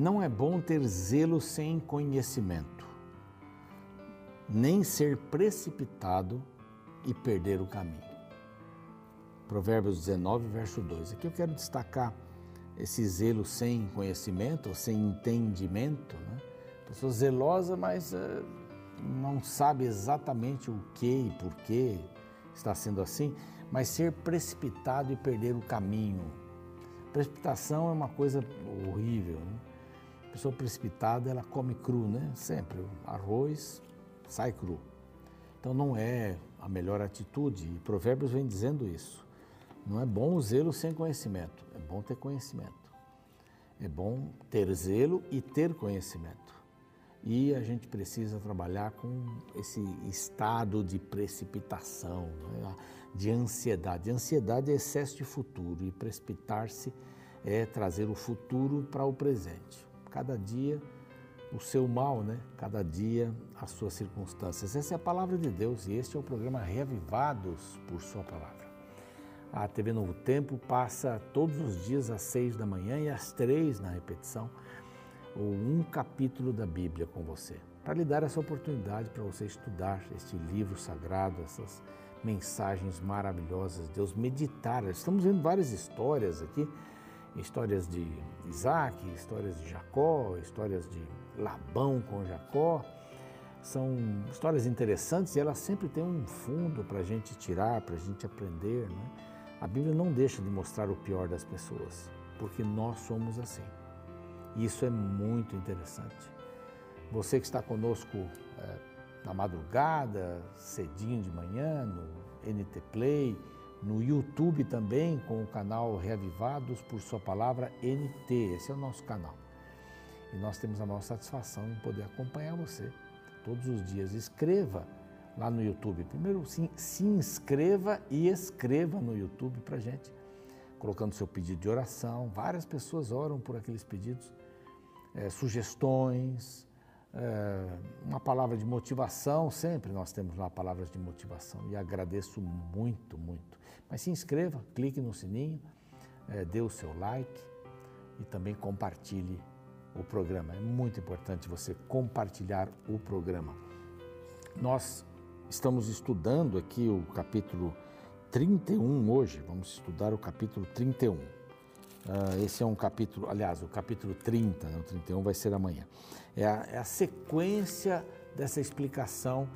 Não é bom ter zelo sem conhecimento, nem ser precipitado e perder o caminho. Provérbios 19, verso 2. Aqui eu quero destacar esse zelo sem conhecimento, sem entendimento. Né? Pessoa zelosa, mas uh, não sabe exatamente o que e por que está sendo assim, mas ser precipitado e perder o caminho. Precipitação é uma coisa horrível. Né? Pessoa precipitada, ela come cru, né? Sempre. Arroz sai cru. Então não é a melhor atitude. E Provérbios vem dizendo isso. Não é bom o zelo sem conhecimento, é bom ter conhecimento. É bom ter zelo e ter conhecimento. E a gente precisa trabalhar com esse estado de precipitação, né? de ansiedade. Ansiedade é excesso de futuro e precipitar-se é trazer o futuro para o presente. Cada dia o seu mal, né? Cada dia as suas circunstâncias. Essa é a palavra de Deus e este é o programa Reavivados por Sua Palavra. A TV Novo Tempo passa todos os dias às seis da manhã e às três na repetição um capítulo da Bíblia com você, para lhe dar essa oportunidade para você estudar este livro sagrado, essas mensagens maravilhosas de Deus, meditar. Estamos vendo várias histórias aqui, histórias de Isaac, histórias de Jacó, histórias de Labão com Jacó. São histórias interessantes e elas sempre têm um fundo para a gente tirar, para a gente aprender. Né? A Bíblia não deixa de mostrar o pior das pessoas, porque nós somos assim. E isso é muito interessante. Você que está conosco é, na madrugada, cedinho de manhã, no NT Play, no YouTube também, com o canal Reavivados por Sua Palavra NT. Esse é o nosso canal. E nós temos a maior satisfação em poder acompanhar você todos os dias. Escreva lá no YouTube. Primeiro, se, se inscreva e escreva no YouTube para gente, colocando seu pedido de oração. Várias pessoas oram por aqueles pedidos, é, sugestões, é, uma palavra de motivação. Sempre nós temos lá palavras de motivação e agradeço muito, muito. Mas se inscreva, clique no sininho, é, dê o seu like e também compartilhe o programa. É muito importante você compartilhar o programa. Nós estamos estudando aqui o capítulo 31 hoje, vamos estudar o capítulo 31. Uh, esse é um capítulo, aliás, o capítulo 30, né, o 31 vai ser amanhã. É a, é a sequência dessa explicação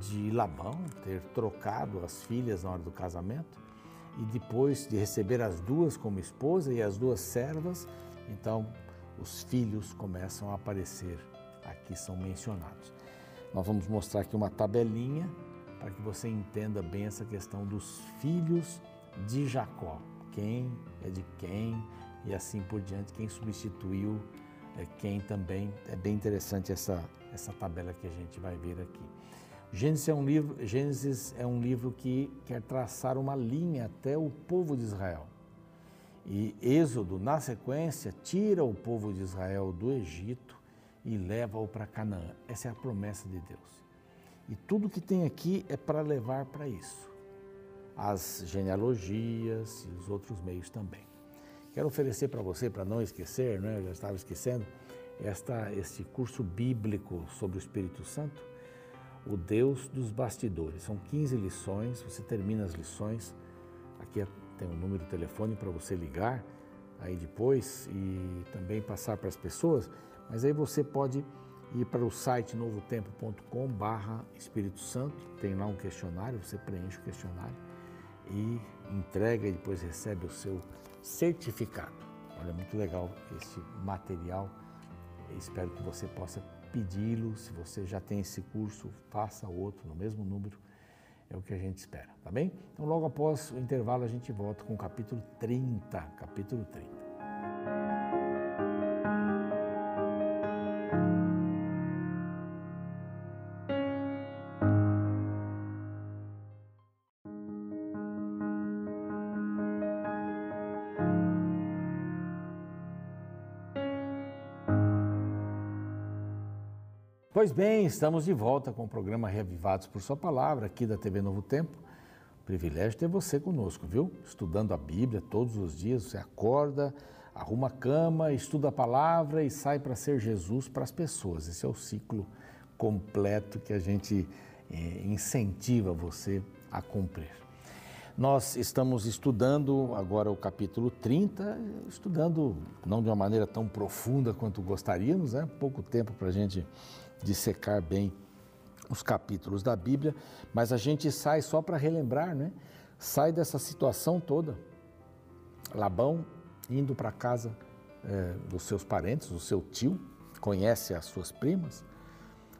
de Labão ter trocado as filhas na hora do casamento e depois de receber as duas como esposa e as duas servas, então os filhos começam a aparecer, aqui são mencionados. Nós vamos mostrar aqui uma tabelinha para que você entenda bem essa questão dos filhos de Jacó. Quem é de quem e assim por diante, quem substituiu é quem também. É bem interessante essa, essa tabela que a gente vai ver aqui. Gênesis é, um livro, Gênesis é um livro que quer traçar uma linha até o povo de Israel. E Êxodo, na sequência, tira o povo de Israel do Egito e leva-o para Canaã. Essa é a promessa de Deus. E tudo que tem aqui é para levar para isso. As genealogias e os outros meios também. Quero oferecer para você, para não esquecer, né, já estava esquecendo, esta, este curso bíblico sobre o Espírito Santo, o Deus dos bastidores. São 15 lições, você termina as lições, aqui é tem um número de telefone para você ligar aí depois e também passar para as pessoas, mas aí você pode ir para o site novotempo.com barra Espírito Santo, tem lá um questionário, você preenche o questionário e entrega e depois recebe o seu certificado. Olha, muito legal esse material, espero que você possa pedi-lo, se você já tem esse curso, faça outro no mesmo número é o que a gente espera, tá bem? Então, logo após o intervalo, a gente volta com o capítulo 30. Capítulo 30. Pois bem, estamos de volta com o programa Reavivados por Sua Palavra, aqui da TV Novo Tempo. Privilégio ter você conosco, viu? Estudando a Bíblia todos os dias, você acorda, arruma a cama, estuda a palavra e sai para ser Jesus para as pessoas. Esse é o ciclo completo que a gente eh, incentiva você a cumprir. Nós estamos estudando agora o capítulo 30, estudando não de uma maneira tão profunda quanto gostaríamos, né? pouco tempo para a gente dissecar bem os capítulos da Bíblia, mas a gente sai só para relembrar, né? sai dessa situação toda. Labão indo para casa é, dos seus parentes, o seu tio, conhece as suas primas,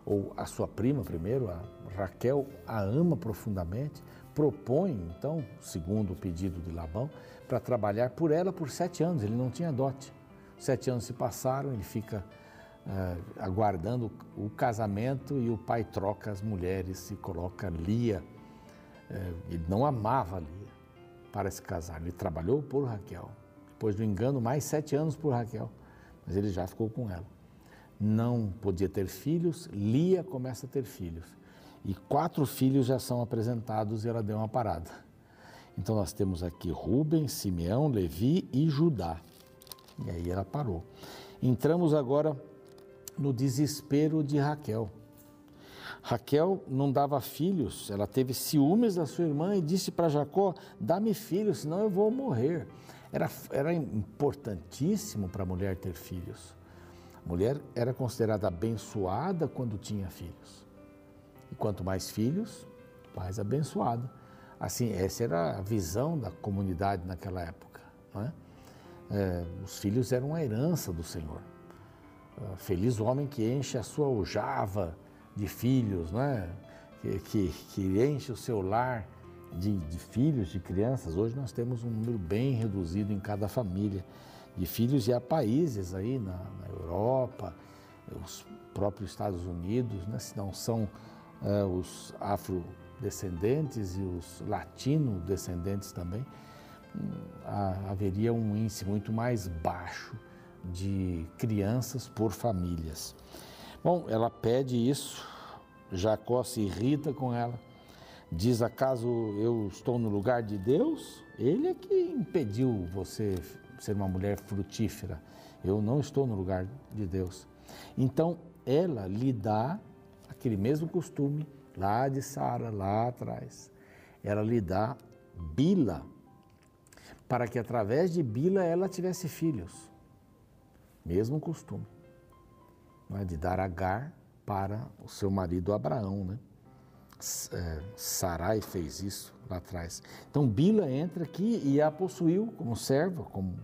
ou a sua prima primeiro, a Raquel, a ama profundamente, propõe, então, segundo o pedido de Labão, para trabalhar por ela por sete anos. Ele não tinha dote. Sete anos se passaram, ele fica aguardando o casamento e o pai troca as mulheres e coloca Lia. Uh, ele não amava Lia para se casar. Ele trabalhou por Raquel. Depois do engano, mais sete anos por Raquel. Mas ele já ficou com ela. Não podia ter filhos, Lia começa a ter filhos e quatro filhos já são apresentados e ela deu uma parada. Então nós temos aqui Rubem, Simeão, Levi e Judá. E aí ela parou. Entramos agora no desespero de Raquel. Raquel não dava filhos, ela teve ciúmes da sua irmã e disse para Jacó: Dá-me filhos, senão eu vou morrer. Era, era importantíssimo para a mulher ter filhos. A mulher era considerada abençoada quando tinha filhos. E quanto mais filhos, mais abençoado. Assim, essa era a visão da comunidade naquela época. É? É, os filhos eram uma herança do Senhor. Ah, feliz o homem que enche a sua aljava de filhos, não é? que, que, que enche o seu lar de, de, filhos, de crianças. Hoje nós temos um número bem reduzido em cada família de filhos e há países aí na, na Europa, os próprios Estados Unidos, né? se não são é, os afrodescendentes e os latino-descendentes também, hum, haveria um índice muito mais baixo de crianças por famílias. Bom, ela pede isso, Jacó se irrita com ela, diz: acaso eu estou no lugar de Deus? Ele é que impediu você ser uma mulher frutífera. Eu não estou no lugar de Deus. Então ela lhe dá aquele mesmo costume lá de Sara, lá atrás. Ela lhe dá Bila, para que através de Bila ela tivesse filhos. Mesmo costume, é? de dar Agar para o seu marido Abraão, né? É, Sarai fez isso lá atrás. Então Bila entra aqui e a possuiu como serva, como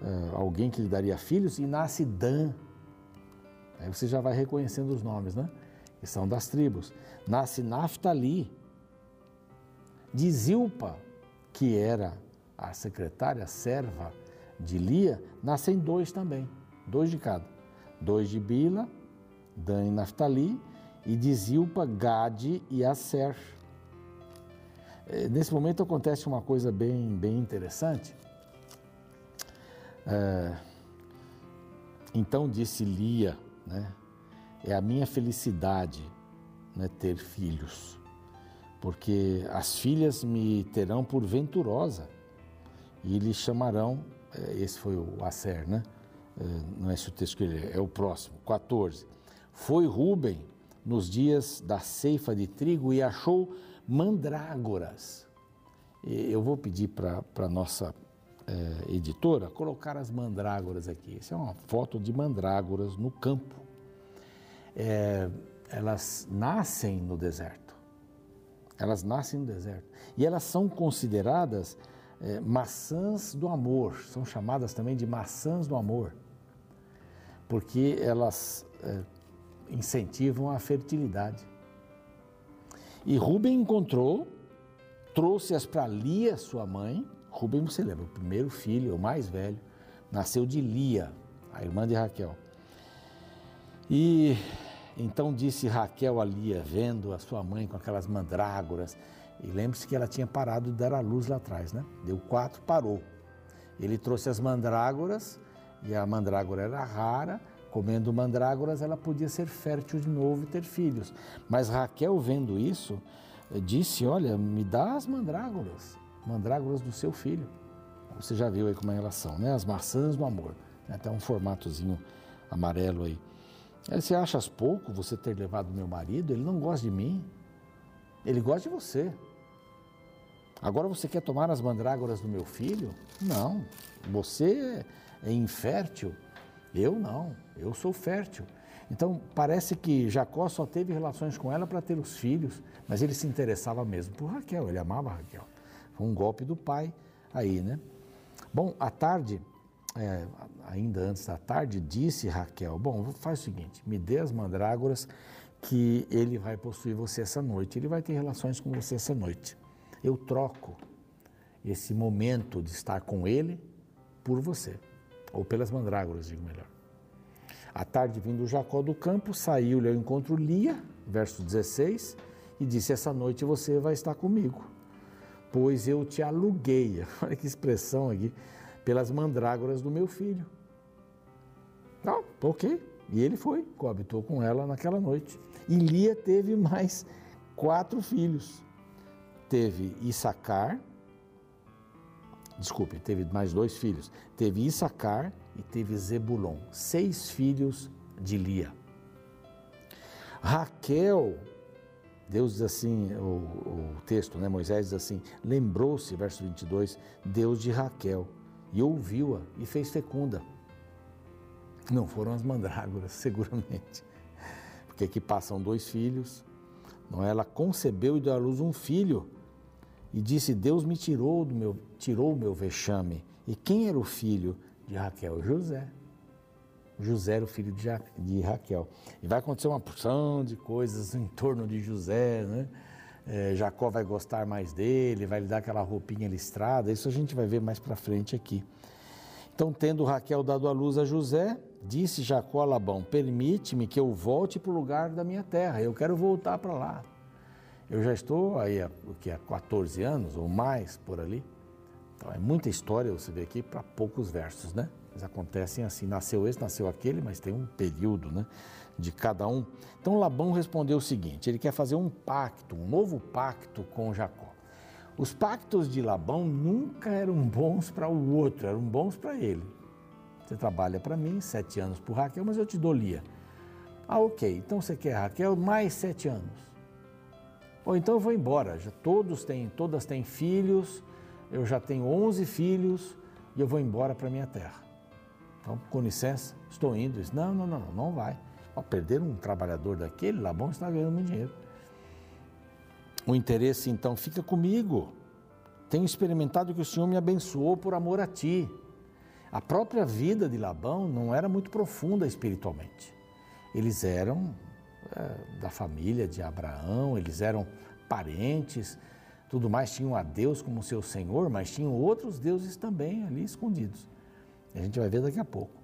é, alguém que lhe daria filhos, e nasce Dan. Aí você já vai reconhecendo os nomes, né? que são das tribos. Nasce Naftali, de Zilpa, que era a secretária, serva de Lia, nascem dois também, dois de cada. Dois de Bila, Dan e Naftali, e de Zilpa, Gade e Aser. É, nesse momento acontece uma coisa bem, bem interessante. É, então disse Lia, né? é a minha felicidade né, ter filhos, porque as filhas me terão por venturosa e lhe chamarão, esse foi o Acer, né? É, não é esse o texto que ele é, é o próximo, 14. Foi Rubem nos dias da ceifa de trigo e achou mandrágoras. Eu vou pedir para a nossa é, editora colocar as mandrágoras aqui. Essa é uma foto de mandrágoras no campo é, elas nascem no deserto. Elas nascem no deserto. E elas são consideradas é, maçãs do amor, são chamadas também de maçãs do amor, porque elas é, incentivam a fertilidade. E Rubem encontrou, trouxe-as para Lia, sua mãe. Rubem, você lembra, o primeiro filho, o mais velho, nasceu de Lia, a irmã de Raquel. E então disse Raquel a Lia, vendo a sua mãe com aquelas mandrágoras, e lembre-se que ela tinha parado de dar a luz lá atrás, né? Deu quatro, parou. Ele trouxe as mandrágoras, e a mandrágora era rara, comendo mandrágoras ela podia ser fértil de novo e ter filhos. Mas Raquel, vendo isso, disse: Olha, me dá as mandrágoras, mandrágoras do seu filho. Você já viu aí como é a relação, né? As maçãs do amor. Até um formatozinho amarelo aí. aí. Você acha pouco você ter levado meu marido? Ele não gosta de mim. Ele gosta de você. Agora você quer tomar as mandrágoras do meu filho? Não. Você é infértil. Eu não. Eu sou fértil. Então parece que Jacó só teve relações com ela para ter os filhos, mas ele se interessava mesmo por Raquel, ele amava Raquel. Foi um golpe do pai aí, né? Bom, à tarde, é, ainda antes da tarde, disse Raquel: Bom, faz o seguinte, me dê as mandrágoras que ele vai possuir você essa noite, ele vai ter relações com você essa noite. Eu troco esse momento de estar com ele por você, ou pelas mandrágoras, digo melhor. À tarde, vindo Jacó do campo, saiu-lhe ao encontro Lia, verso 16, e disse: Essa noite você vai estar comigo, pois eu te aluguei. Olha que expressão aqui, pelas mandrágoras do meu filho. Não, ok. E ele foi, coabitou com ela naquela noite. E Lia teve mais quatro filhos. Teve Issacar, desculpe, teve mais dois filhos. Teve Issacar e teve Zebulon, seis filhos de Lia. Raquel, Deus diz assim, o, o texto, né, Moisés diz assim, lembrou-se, verso 22, Deus de Raquel, e ouviu-a e fez fecunda. Não foram as mandrágoras, seguramente, porque aqui passam dois filhos, não, ela concebeu e deu à luz um filho, e disse, Deus me tirou, do meu, tirou o meu vexame. E quem era o filho? de Raquel? José. José era o filho de, de Raquel. E vai acontecer uma porção de coisas em torno de José, né? É, Jacó vai gostar mais dele, vai lhe dar aquela roupinha listrada, isso a gente vai ver mais para frente aqui. Então, tendo Raquel dado a luz a José, disse Jacó a Labão: Permite-me que eu volte para o lugar da minha terra, eu quero voltar para lá. Eu já estou aí há, que, há 14 anos ou mais por ali. Então é muita história você vê aqui para poucos versos, né? Eles acontecem assim, nasceu esse, nasceu aquele, mas tem um período, né? De cada um. Então Labão respondeu o seguinte: ele quer fazer um pacto, um novo pacto com Jacó. Os pactos de Labão nunca eram bons para o outro, eram bons para ele. Você trabalha para mim, sete anos por Raquel, mas eu te dou Lia. Ah, ok. Então você quer Raquel mais sete anos. Ou então eu vou embora. Já todos têm, todas têm filhos eu já tenho 11 filhos e eu vou embora para minha terra. Então, com licença, estou indo. Disse, não, não, não, não vai. Ao perder um trabalhador daquele, Labão está ganhando muito dinheiro. O interesse, então, fica comigo. Tenho experimentado que o Senhor me abençoou por amor a ti. A própria vida de Labão não era muito profunda espiritualmente. Eles eram é, da família de Abraão, eles eram parentes, tudo mais, tinham a Deus como seu Senhor, mas tinham outros deuses também ali escondidos. A gente vai ver daqui a pouco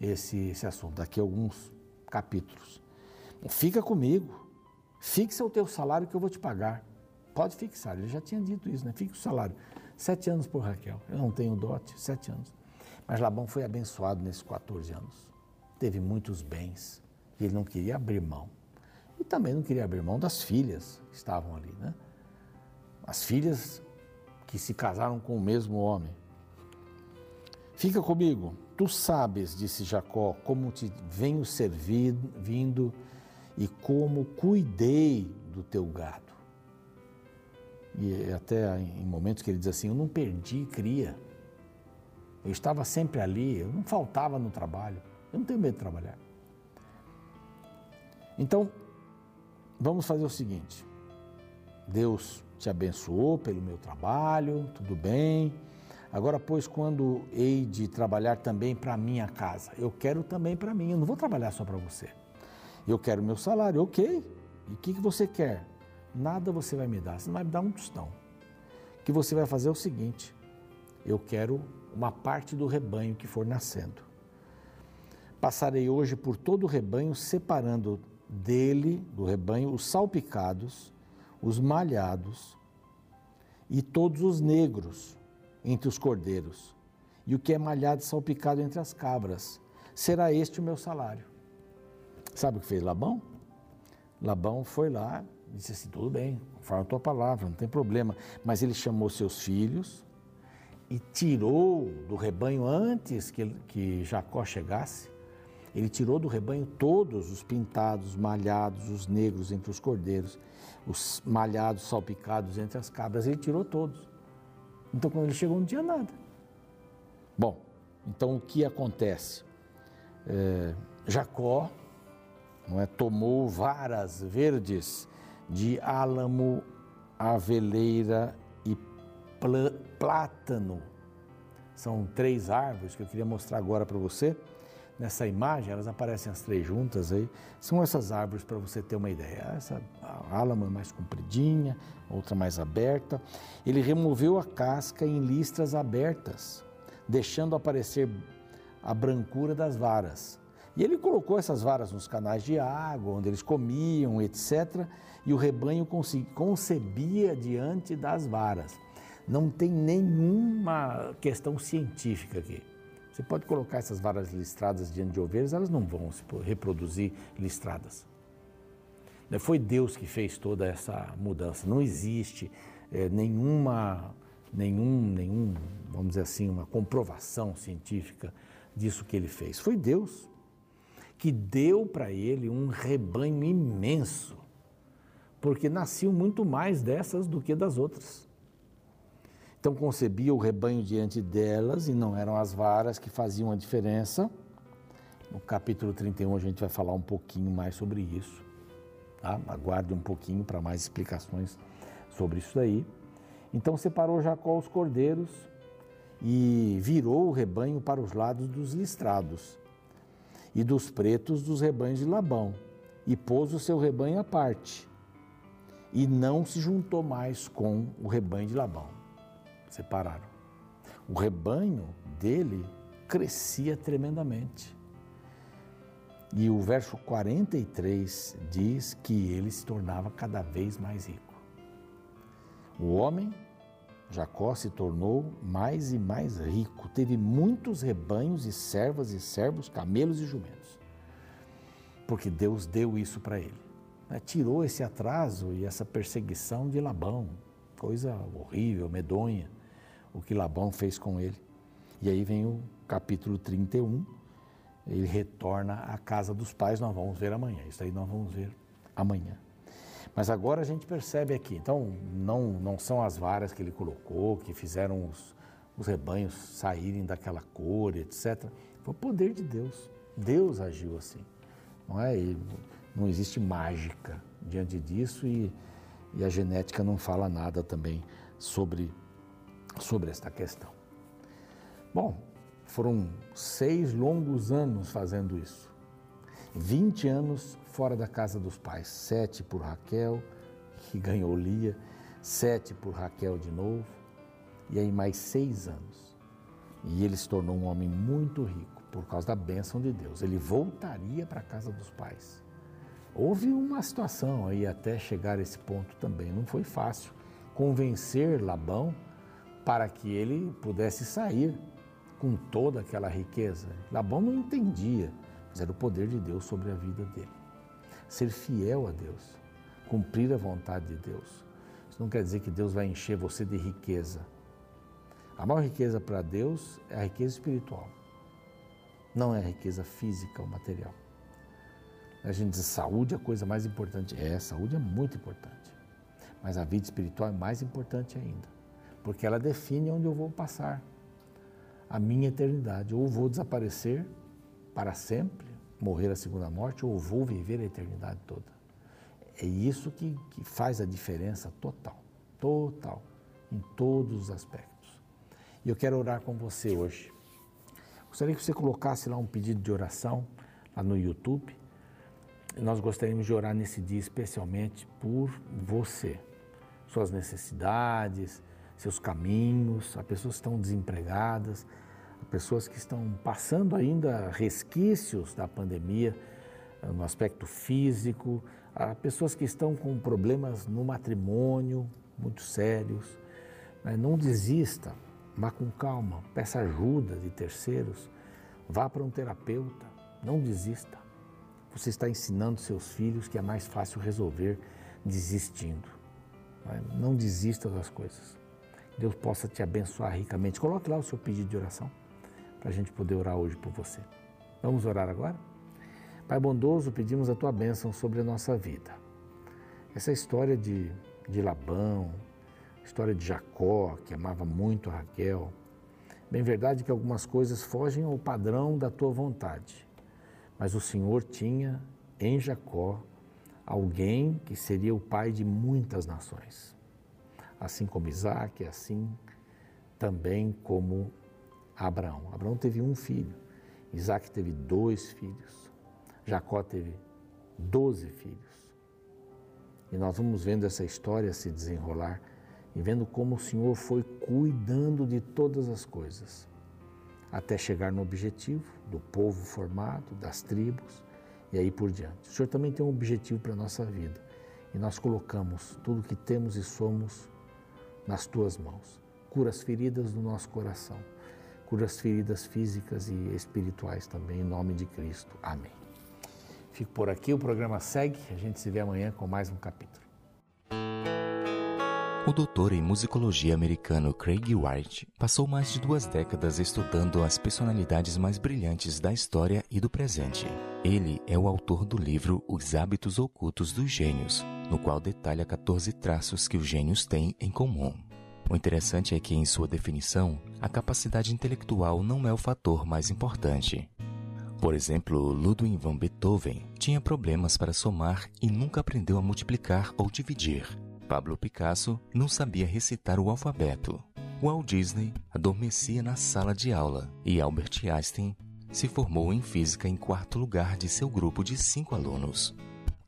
esse, esse assunto, daqui a alguns capítulos. Fica comigo, fixa o teu salário que eu vou te pagar. Pode fixar, ele já tinha dito isso, né? Fixa o salário. Sete anos por Raquel. Eu não tenho dote, sete anos. Mas Labão foi abençoado nesses 14 anos. Teve muitos bens e ele não queria abrir mão. E também não queria abrir mão das filhas que estavam ali, né? as filhas que se casaram com o mesmo homem. Fica comigo, tu sabes, disse Jacó, como te venho servindo e como cuidei do teu gado. E até em momentos que ele diz assim: Eu não perdi cria. Eu estava sempre ali, eu não faltava no trabalho. Eu não tenho medo de trabalhar. Então, vamos fazer o seguinte: Deus te abençoou pelo meu trabalho, tudo bem. Agora, pois, quando hei de trabalhar também para minha casa, eu quero também para mim, eu não vou trabalhar só para você. Eu quero meu salário, ok. E o que, que você quer? Nada você vai me dar, você não vai me dar um tostão. O que você vai fazer é o seguinte: eu quero uma parte do rebanho que for nascendo. Passarei hoje por todo o rebanho, separando dele, do rebanho, os salpicados os malhados e todos os negros entre os cordeiros, e o que é malhado e salpicado entre as cabras. Será este o meu salário. Sabe o que fez Labão? Labão foi lá disse assim: tudo bem, fala a tua palavra, não tem problema. Mas ele chamou seus filhos, e tirou do rebanho antes que, que Jacó chegasse. Ele tirou do rebanho todos os pintados, malhados, os negros entre os cordeiros, os malhados, salpicados entre as cabras. Ele tirou todos. Então, quando ele chegou, não tinha nada. Bom, então o que acontece? É, Jacó não é, tomou varas verdes de álamo, aveleira e plátano. São três árvores que eu queria mostrar agora para você. Nessa imagem, elas aparecem as três juntas aí. São essas árvores para você ter uma ideia. Essa álamo é mais compridinha, outra mais aberta. Ele removeu a casca em listras abertas, deixando aparecer a brancura das varas. E ele colocou essas varas nos canais de água, onde eles comiam, etc. E o rebanho concebia diante das varas. Não tem nenhuma questão científica aqui. Você pode colocar essas varas listradas diante de ovelhas, elas não vão se reproduzir listradas. Foi Deus que fez toda essa mudança. Não existe é, nenhuma, nenhum, nenhum, vamos dizer assim, uma comprovação científica disso que ele fez. Foi Deus que deu para ele um rebanho imenso, porque nasciam muito mais dessas do que das outras. Então concebia o rebanho diante delas e não eram as varas que faziam a diferença. No capítulo 31 a gente vai falar um pouquinho mais sobre isso. Tá? Aguarde um pouquinho para mais explicações sobre isso daí. Então separou Jacó os cordeiros e virou o rebanho para os lados dos listrados e dos pretos dos rebanhos de Labão, e pôs o seu rebanho à parte, e não se juntou mais com o rebanho de Labão. Separaram. O rebanho dele crescia tremendamente. E o verso 43 diz que ele se tornava cada vez mais rico. O homem Jacó se tornou mais e mais rico, teve muitos rebanhos e servas e servos, camelos e jumentos, porque Deus deu isso para ele. Né? Tirou esse atraso e essa perseguição de Labão, coisa horrível, medonha, o que Labão fez com ele. E aí vem o capítulo 31, ele retorna à casa dos pais, nós vamos ver amanhã. Isso aí nós vamos ver amanhã. Mas agora a gente percebe aqui, então não, não são as varas que ele colocou, que fizeram os, os rebanhos saírem daquela cor, etc. Foi o poder de Deus. Deus agiu assim. Não é? Não existe mágica diante disso e, e a genética não fala nada também sobre, sobre esta questão. Bom, foram seis longos anos fazendo isso. 20 anos fora da casa dos pais, sete por Raquel, que ganhou Lia, sete por Raquel de novo, e aí mais seis anos. E ele se tornou um homem muito rico por causa da bênção de Deus. Ele voltaria para a casa dos pais. Houve uma situação aí até chegar a esse ponto também. Não foi fácil convencer Labão para que ele pudesse sair com toda aquela riqueza. Labão não entendia, mas era o poder de Deus sobre a vida dele ser fiel a Deus, cumprir a vontade de Deus. Isso não quer dizer que Deus vai encher você de riqueza. A maior riqueza para Deus é a riqueza espiritual, não é a riqueza física ou material. A gente diz saúde é a coisa mais importante. É, saúde é muito importante. Mas a vida espiritual é mais importante ainda, porque ela define onde eu vou passar a minha eternidade. Ou vou desaparecer para sempre, morrer a segunda morte ou vou viver a eternidade toda. É isso que, que faz a diferença total, total, em todos os aspectos. E eu quero orar com você hoje. Gostaria que você colocasse lá um pedido de oração lá no YouTube. Nós gostaríamos de orar nesse dia especialmente por você, suas necessidades, seus caminhos, as pessoas que estão desempregadas, pessoas que estão passando ainda resquícios da pandemia eh, no aspecto físico, há pessoas que estão com problemas no matrimônio muito sérios. Não desista, vá com calma, peça ajuda de terceiros, vá para um terapeuta, não desista. Você está ensinando seus filhos que é mais fácil resolver desistindo. Não desista das coisas. Deus possa te abençoar ricamente. Coloque lá o seu pedido de oração para a gente poder orar hoje por você. Vamos orar agora? Pai bondoso, pedimos a tua bênção sobre a nossa vida. Essa história de, de Labão, história de Jacó, que amava muito Raquel. Bem verdade que algumas coisas fogem ao padrão da tua vontade, mas o Senhor tinha em Jacó alguém que seria o pai de muitas nações. Assim como Isaac, assim também como Abraão. Abraão teve um filho, Isaac teve dois filhos, Jacó teve doze filhos. E nós vamos vendo essa história se desenrolar e vendo como o Senhor foi cuidando de todas as coisas, até chegar no objetivo do povo formado, das tribos e aí por diante. O Senhor também tem um objetivo para a nossa vida e nós colocamos tudo que temos e somos nas tuas mãos. Cura as feridas do nosso coração, cura as feridas físicas e espirituais também, em nome de Cristo. Amém. Fico por aqui, o programa segue, a gente se vê amanhã com mais um capítulo. O doutor em musicologia americano Craig White passou mais de duas décadas estudando as personalidades mais brilhantes da história e do presente. Ele é o autor do livro Os Hábitos Ocultos dos Gênios, no qual detalha 14 traços que os gênios têm em comum. O interessante é que, em sua definição, a capacidade intelectual não é o fator mais importante. Por exemplo, Ludwig van Beethoven tinha problemas para somar e nunca aprendeu a multiplicar ou dividir. Pablo Picasso não sabia recitar o alfabeto. Walt Disney adormecia na sala de aula e Albert Einstein se formou em física em quarto lugar de seu grupo de cinco alunos.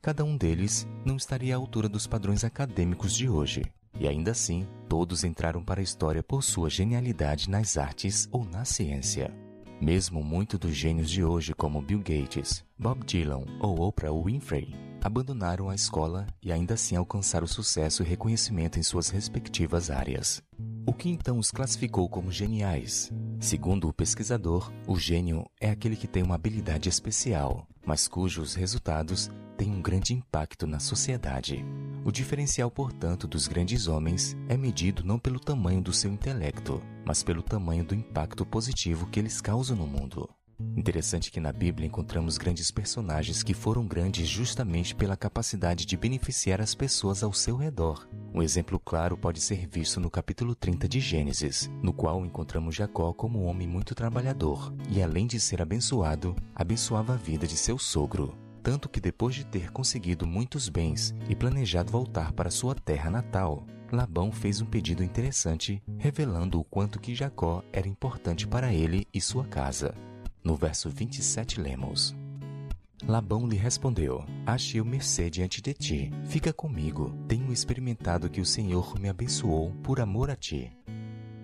Cada um deles não estaria à altura dos padrões acadêmicos de hoje, e ainda assim, todos entraram para a história por sua genialidade nas artes ou na ciência. Mesmo muitos dos gênios de hoje, como Bill Gates, Bob Dylan ou Oprah Winfrey, abandonaram a escola e ainda assim alcançaram sucesso e reconhecimento em suas respectivas áreas. O que então os classificou como geniais? Segundo o pesquisador, o gênio é aquele que tem uma habilidade especial, mas cujos resultados têm um grande impacto na sociedade. O diferencial, portanto, dos grandes homens é medido não pelo tamanho do seu intelecto, mas pelo tamanho do impacto positivo que eles causam no mundo. Interessante que na Bíblia encontramos grandes personagens que foram grandes justamente pela capacidade de beneficiar as pessoas ao seu redor. Um exemplo claro pode ser visto no capítulo 30 de Gênesis, no qual encontramos Jacó como um homem muito trabalhador e, além de ser abençoado, abençoava a vida de seu sogro. Tanto que depois de ter conseguido muitos bens e planejado voltar para sua terra natal, Labão fez um pedido interessante, revelando o quanto que Jacó era importante para ele e sua casa. No verso 27 lemos: Labão lhe respondeu: Achei mercê diante de ti. Fica comigo. Tenho experimentado que o Senhor me abençoou por amor a ti.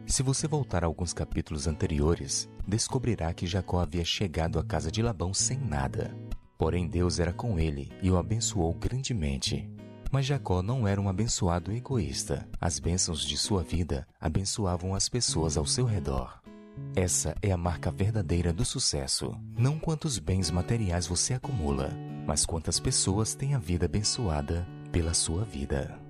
Se você voltar a alguns capítulos anteriores, descobrirá que Jacó havia chegado à casa de Labão sem nada. Porém, Deus era com ele e o abençoou grandemente. Mas Jacó não era um abençoado egoísta. As bênçãos de sua vida abençoavam as pessoas ao seu redor. Essa é a marca verdadeira do sucesso. Não quantos bens materiais você acumula, mas quantas pessoas têm a vida abençoada pela sua vida.